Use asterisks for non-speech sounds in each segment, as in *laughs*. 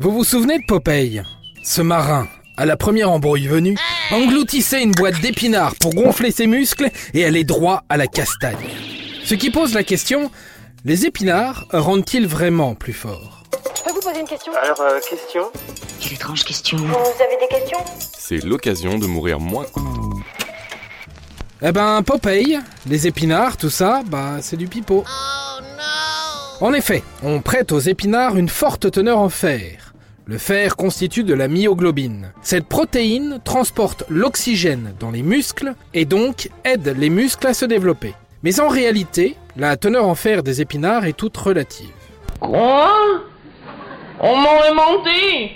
Vous vous souvenez de Popeye Ce marin, à la première embrouille venue, engloutissait une boîte d'épinards pour gonfler ses muscles et aller droit à la castagne. Ce qui pose la question, les épinards rendent-ils vraiment plus forts? Je peux vous poser une question? Alors, euh, question? Quelle étrange question. Vous avez des questions? C'est l'occasion de mourir moins. Eh ben, Popeye, les épinards, tout ça, bah, c'est du pipeau. En effet, on prête aux épinards une forte teneur en fer. Le fer constitue de la myoglobine. Cette protéine transporte l'oxygène dans les muscles et donc aide les muscles à se développer. Mais en réalité, la teneur en fer des épinards est toute relative. Quoi? On m'aurait menti?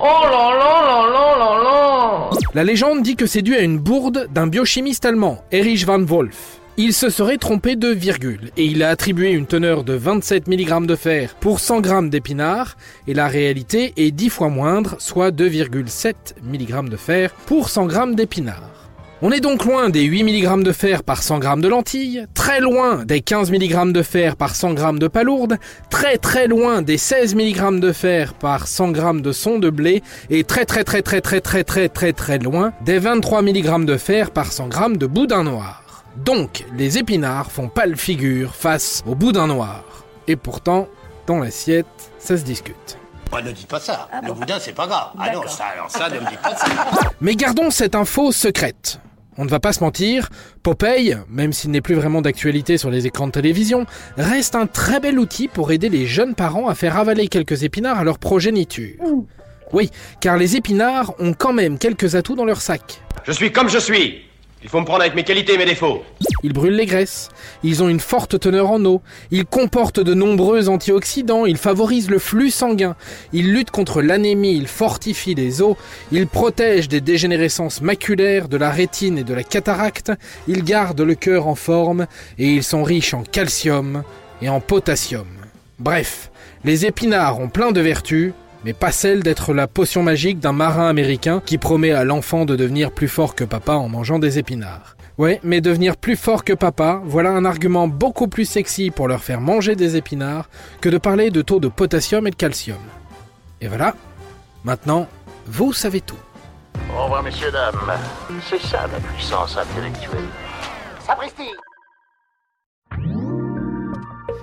Oh là là là là là là La légende dit que c'est dû à une bourde d'un biochimiste allemand, Erich van Wolf. Il se serait trompé de virgule et il a attribué une teneur de 27 mg de fer pour 100 g d'épinards et la réalité est 10 fois moindre, soit 2,7 mg de fer pour 100 g d'épinards. On est donc loin des 8 mg de fer par 100 g de lentilles, très loin des 15 mg de fer par 100 g de palourde, très très loin des 16 mg de fer par 100 g de son de blé et très très très très très très très très très loin des 23 mg de fer par 100 g de boudin noir. Donc, les épinards font pâle figure face au boudin noir. Et pourtant, dans l'assiette, ça se discute. Oh, ne dites pas ça. le boudin, c'est pas grave. Ah non, ça, alors ça, ne me dites pas ça. *laughs* Mais gardons cette info secrète. On ne va pas se mentir, Popeye, même s'il n'est plus vraiment d'actualité sur les écrans de télévision, reste un très bel outil pour aider les jeunes parents à faire avaler quelques épinards à leur progéniture. Oui, car les épinards ont quand même quelques atouts dans leur sac. Je suis comme je suis. Il faut me prendre avec mes qualités et mes défauts. Ils brûlent les graisses, ils ont une forte teneur en eau, ils comportent de nombreux antioxydants, ils favorisent le flux sanguin, ils luttent contre l'anémie, ils fortifient les os, ils protègent des dégénérescences maculaires, de la rétine et de la cataracte, ils gardent le cœur en forme et ils sont riches en calcium et en potassium. Bref, les épinards ont plein de vertus, mais pas celle d'être la potion magique d'un marin américain qui promet à l'enfant de devenir plus fort que papa en mangeant des épinards. Ouais, mais devenir plus fort que papa, voilà un argument beaucoup plus sexy pour leur faire manger des épinards que de parler de taux de potassium et de calcium. Et voilà, maintenant, vous savez tout. Au revoir, messieurs, dames. C'est ça, la puissance intellectuelle. Sapristi